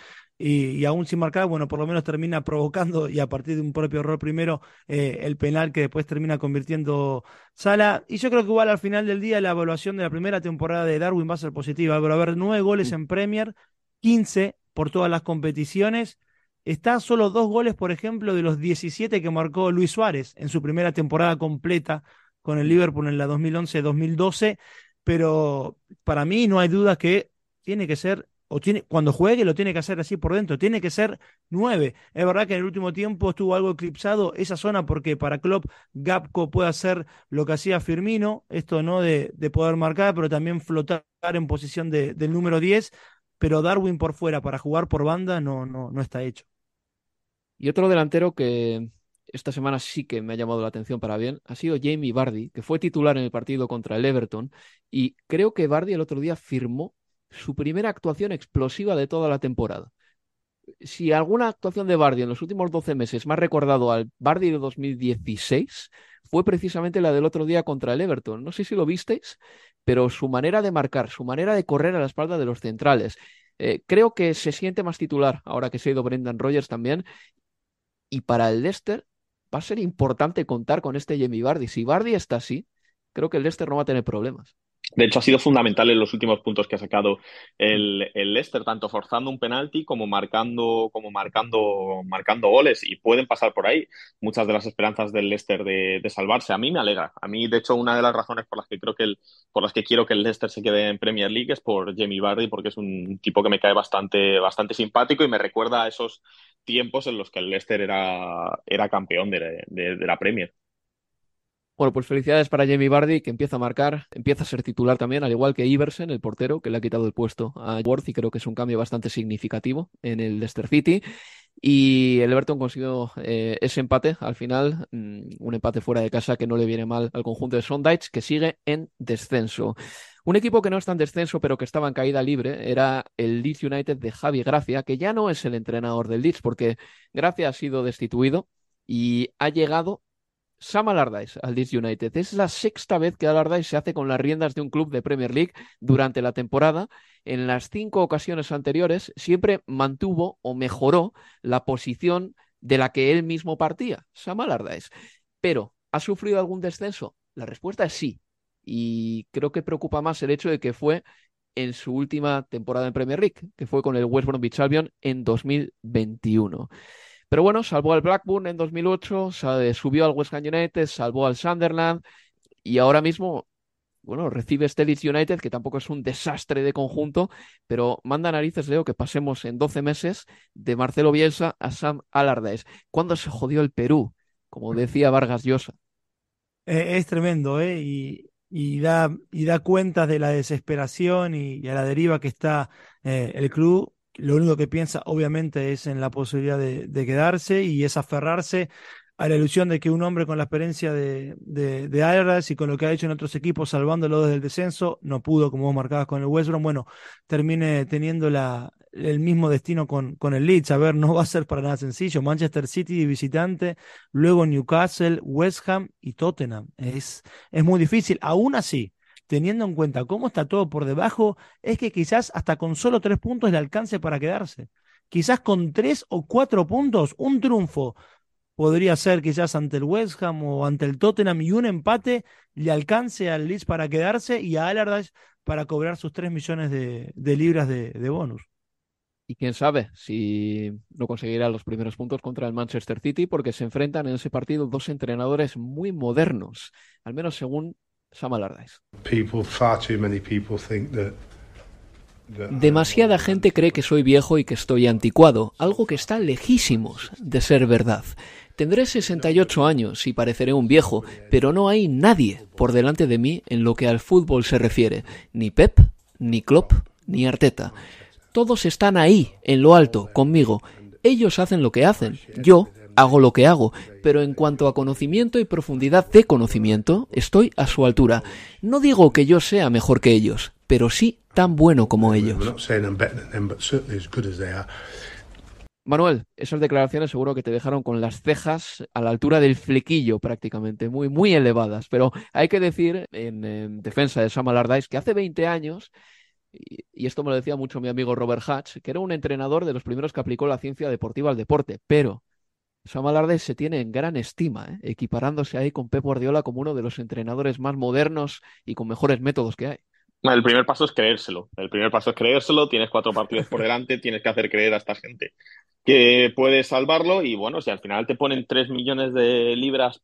y, aún sin marcar, bueno, por lo menos termina provocando y a partir de un propio error primero eh, el penal que después termina convirtiendo Sala. Y yo creo que igual al final del día la evaluación de la primera temporada de Darwin va a ser positiva. Pero a ver, nueve goles en Premier, 15 por todas las competiciones. Está solo dos goles, por ejemplo, de los 17 que marcó Luis Suárez en su primera temporada completa con el Liverpool en la 2011-2012. Pero para mí no hay duda que tiene que ser o cuando juegue lo tiene que hacer así por dentro, tiene que ser nueve. Es verdad que en el último tiempo estuvo algo eclipsado esa zona porque para Klopp Gapco puede hacer lo que hacía Firmino, esto no de, de poder marcar, pero también flotar en posición de, del número 10, pero Darwin por fuera para jugar por banda no, no, no está hecho. Y otro delantero que esta semana sí que me ha llamado la atención para bien ha sido Jamie Vardy, que fue titular en el partido contra el Everton y creo que Vardy el otro día firmó su primera actuación explosiva de toda la temporada. Si alguna actuación de Bardi en los últimos 12 meses me ha recordado al Bardi de 2016, fue precisamente la del otro día contra el Everton. No sé si lo visteis, pero su manera de marcar, su manera de correr a la espalda de los centrales, eh, creo que se siente más titular ahora que se ha ido Brendan Rogers también. Y para el Leicester va a ser importante contar con este Jamie Bardi. Si Bardi está así, creo que el Leicester no va a tener problemas. De hecho, ha sido fundamental en los últimos puntos que ha sacado el, el Leicester, tanto forzando un penalti como marcando, como marcando, marcando goles. Y pueden pasar por ahí muchas de las esperanzas del Leicester de, salvarse. A mí me alegra. A mí, de hecho, una de las razones por las que creo que el, por las que quiero que el Leicester se quede en Premier League es por Jamie Vardy, porque es un tipo que me cae bastante, bastante simpático y me recuerda a esos tiempos en los que el Leicester era, era campeón de, de la Premier. Bueno, pues felicidades para Jamie Vardy, que empieza a marcar, empieza a ser titular también, al igual que Iversen, el portero, que le ha quitado el puesto a Worth, y creo que es un cambio bastante significativo en el Leicester City. Y el Everton consiguió eh, ese empate al final, mm, un empate fuera de casa que no le viene mal al conjunto de Sondage, que sigue en descenso. Un equipo que no está en descenso, pero que estaba en caída libre, era el Leeds United de Javi Gracia, que ya no es el entrenador del Leeds, porque Gracia ha sido destituido y ha llegado Sam Allardyce al Leeds United. Es la sexta vez que Allardyce se hace con las riendas de un club de Premier League durante la temporada. En las cinco ocasiones anteriores siempre mantuvo o mejoró la posición de la que él mismo partía, Sam Allardyce. Pero, ¿ha sufrido algún descenso? La respuesta es sí. Y creo que preocupa más el hecho de que fue en su última temporada en Premier League, que fue con el West Bromwich Albion en 2021. Pero bueno, salvó al Blackburn en 2008, subió al West Ham United, salvó al Sunderland y ahora mismo, bueno, recibe este United, que tampoco es un desastre de conjunto, pero manda narices, Leo, que pasemos en 12 meses de Marcelo Bielsa a Sam Allardyce. ¿Cuándo se jodió el Perú? Como decía Vargas Llosa. Eh, es tremendo, ¿eh? Y, da, y da cuenta de la desesperación y, a la deriva que está eh, el club lo único que piensa obviamente es en la posibilidad de, quedarse y es aferrarse a la ilusión de que un hombre con la experiencia de, de, de y con lo que ha hecho en otros equipos, salvándolo desde el descenso, no pudo, como vos marcabas con el West Brom, bueno, termine teniendo el mismo destino con, con el Leeds. A ver, <laughs> no va a ser para nada sencillo. Manchester City visitante, luego Newcastle, West Ham y Tottenham. Es, es muy difícil. Aún así, teniendo en cuenta cómo está todo por debajo, es que quizás hasta con solo tres puntos le alcance para quedarse. Quizás con tres o cuatro puntos, un triunfo podría ser quizás ante el West Ham o ante el Tottenham y un empate le alcance al Leeds para quedarse y a Allardyce para cobrar sus tres millones de, libras de, de bonus. Y quién sabe si no conseguirá los primeros puntos contra el Manchester City, porque se enfrentan en ese partido dos entrenadores muy modernos, al menos según Sam Allardyce. Demasiada gente cree que soy viejo y que estoy anticuado, algo que está lejísimos de ser verdad. Tendré 68 años y pareceré un viejo, pero no hay nadie por delante de mí en lo que al fútbol se refiere, ni Pep, ni Klopp, ni Arteta. Todos están ahí, en lo alto, conmigo. Ellos hacen lo que hacen, yo hago lo que hago, pero en cuanto a conocimiento y profundidad de conocimiento, estoy a su altura. No digo que yo sea mejor que ellos, pero sí tan bueno como ellos. Manuel, esas declaraciones seguro que te dejaron con las cejas a la altura del flequillo prácticamente, muy, muy elevadas. Pero hay que decir, en, defensa de Sam Allardyce, que hace 20 años y, esto me lo decía mucho mi amigo Robert Hatch, que era un entrenador de los primeros que aplicó la ciencia deportiva al deporte, pero Sam Allardyce se tiene en gran estima, ¿eh? equiparándose ahí con Pep Guardiola como uno de los entrenadores más modernos y con mejores métodos que hay. El primer paso es creérselo. El primer paso es creérselo. Tienes cuatro partidos por delante, tienes que hacer creer a esta gente que puedes salvarlo. Y bueno, si al final te ponen tres millones de libras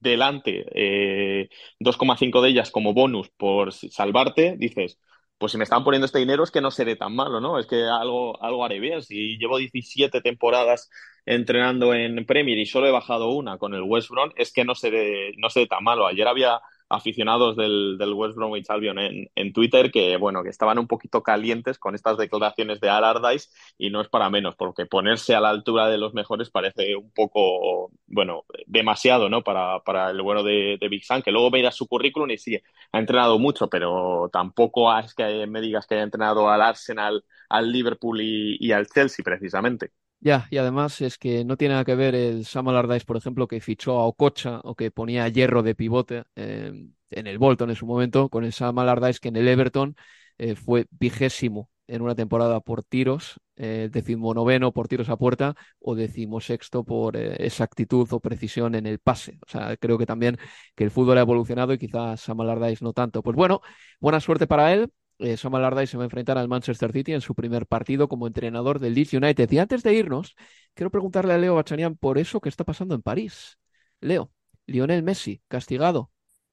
delante, eh, 2,5 de ellas como bonus por salvarte, dices, pues si me están poniendo este dinero es que no seré tan malo, ¿no? Es que algo, algo haré bien. Si llevo 17 temporadas entrenando en Premier y solo he bajado una con el West Brom, es que no seré, no seré tan malo. Ayer había aficionados del, del West Bromwich Albion en, en, Twitter que, bueno, que estaban un poquito calientes con estas declaraciones de Allardyce y no es para menos, porque ponerse a la altura de los mejores parece un poco, bueno, demasiado, ¿no? Para, para el bueno de, de Big Sam, que luego veas su currículum y sí, ha entrenado mucho, pero tampoco es que me digas que haya entrenado al Arsenal, al Liverpool y, y al Chelsea, precisamente. Ya, y además es que no tiene nada que ver el Sam Allardyce, por ejemplo, que fichó a Ococha o que ponía hierro de pivote eh, en el Bolton en su momento, con el Sam Allardyce que en el Everton eh, fue vigésimo en una temporada por tiros, eh, decimonoveno por tiros a puerta o decimosexto por exactitud o precisión en el pase. O sea, creo que también que el fútbol ha evolucionado y quizás Sam Allardyce no tanto. Pues bueno, buena suerte para él eh, Sam Allardyce se va a enfrentar al Manchester City en su primer partido como entrenador del Leeds United. Y antes de irnos, quiero preguntarle a Leo Bachanian por eso que está pasando en París. Leo, Lionel Messi, castigado,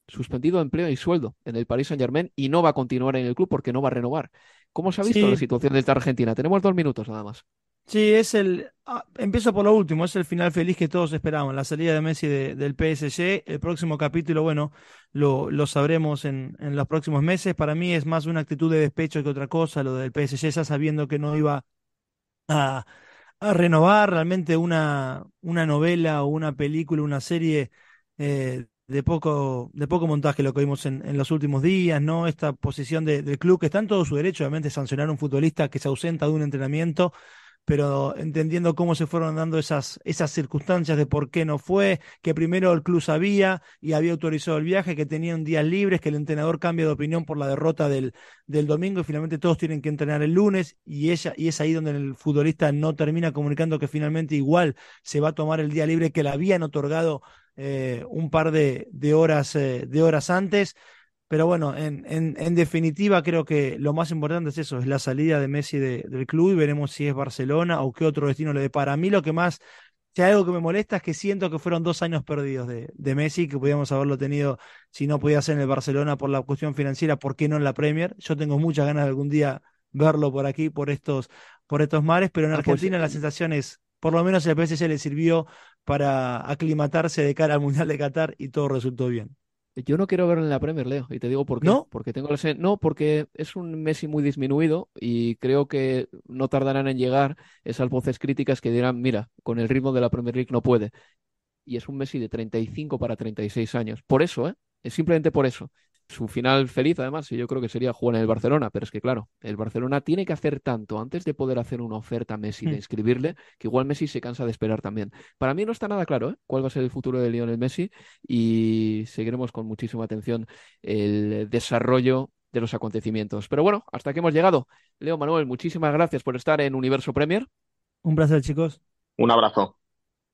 suspendido empleo y sueldo en el Paris Saint Germain y no va a continuar en el club porque no va a renovar. ¿Cómo se ha visto la situación de esta Argentina? Tenemos dos minutos nada más. Sí, es el. Ah, empiezo por lo último, es el final feliz que todos esperamos, la salida de Messi del PSG. El próximo capítulo, bueno, lo, lo sabremos en, en, los próximos meses. Para mí es más una actitud de despecho que otra cosa, lo del PSG, ya sabiendo que no iba a, a renovar realmente una, una novela o una película, una serie. Eh, de poco, de poco montaje lo que vimos en, en los últimos días, ¿no? Esta posición del club que está en todo su derecho, obviamente, sancionar a un futbolista que se ausenta de un entrenamiento, pero entendiendo cómo se fueron dando esas, esas circunstancias de por qué no fue, que primero el club sabía y había autorizado el viaje, que tenían días libres, que el entrenador cambia de opinión por la derrota del, del domingo y finalmente todos tienen que entrenar el lunes y, ella, y es ahí donde el futbolista no termina comunicando que finalmente igual se va a tomar el día libre que le habían otorgado eh, un par de, de horas, eh, de horas antes. Pero bueno, en, en, en, definitiva creo que lo más importante es eso, es la salida de Messi del club y veremos si es Barcelona o qué otro destino le depara. A mí lo que más, si hay algo que me molesta es que siento que fueron dos años perdidos de, de Messi, que podíamos haberlo tenido si no podía ser en el Barcelona por la cuestión financiera, ¿por qué no en la Premier? Yo tengo muchas ganas de algún día verlo por aquí, por estos, por estos mares, pero en ah, pues, Argentina la sensación es, por lo menos el PSG le sirvió para aclimatarse de cara al Mundial de Qatar y todo resultó bien. Yo no quiero verlo en la Premier, Leo, y te digo por qué. ¿No? Porque tengo la No, porque es un Messi muy disminuido y creo que no tardarán en llegar esas voces críticas que dirán, mira, con el ritmo de la Premier League no puede. y es un Messi de 35 para 36 años. Por eso, ¿eh? Es simplemente por eso. Su final feliz, además, y yo creo que sería jugar en el Barcelona, pero es que, claro, el Barcelona tiene que hacer tanto antes de poder hacer una oferta a Messi, de Hmm. inscribirle, que igual Messi se cansa de esperar también. Para mí no está nada claro ¿eh? cuál va a ser el futuro de Lionel Messi y seguiremos con muchísima atención el desarrollo de los acontecimientos. Pero bueno, hasta aquí hemos llegado. Leo Manuel, muchísimas gracias por estar en Universo Premier. Un placer, chicos. Un abrazo.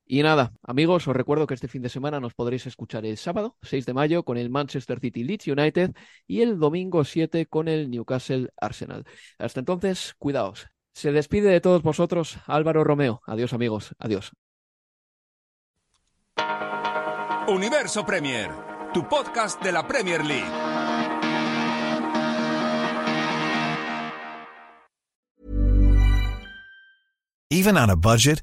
Y nada, amigos, os recuerdo que este fin de semana nos podréis escuchar el sábado 6 de mayo con el Manchester City Leeds United y el domingo 7 con el Newcastle Arsenal. Hasta entonces, cuidaos. Se despide de todos vosotros Álvaro Romeo. Adiós amigos, adiós. Universo Premier, tu podcast de la Premier League. Even on a budget,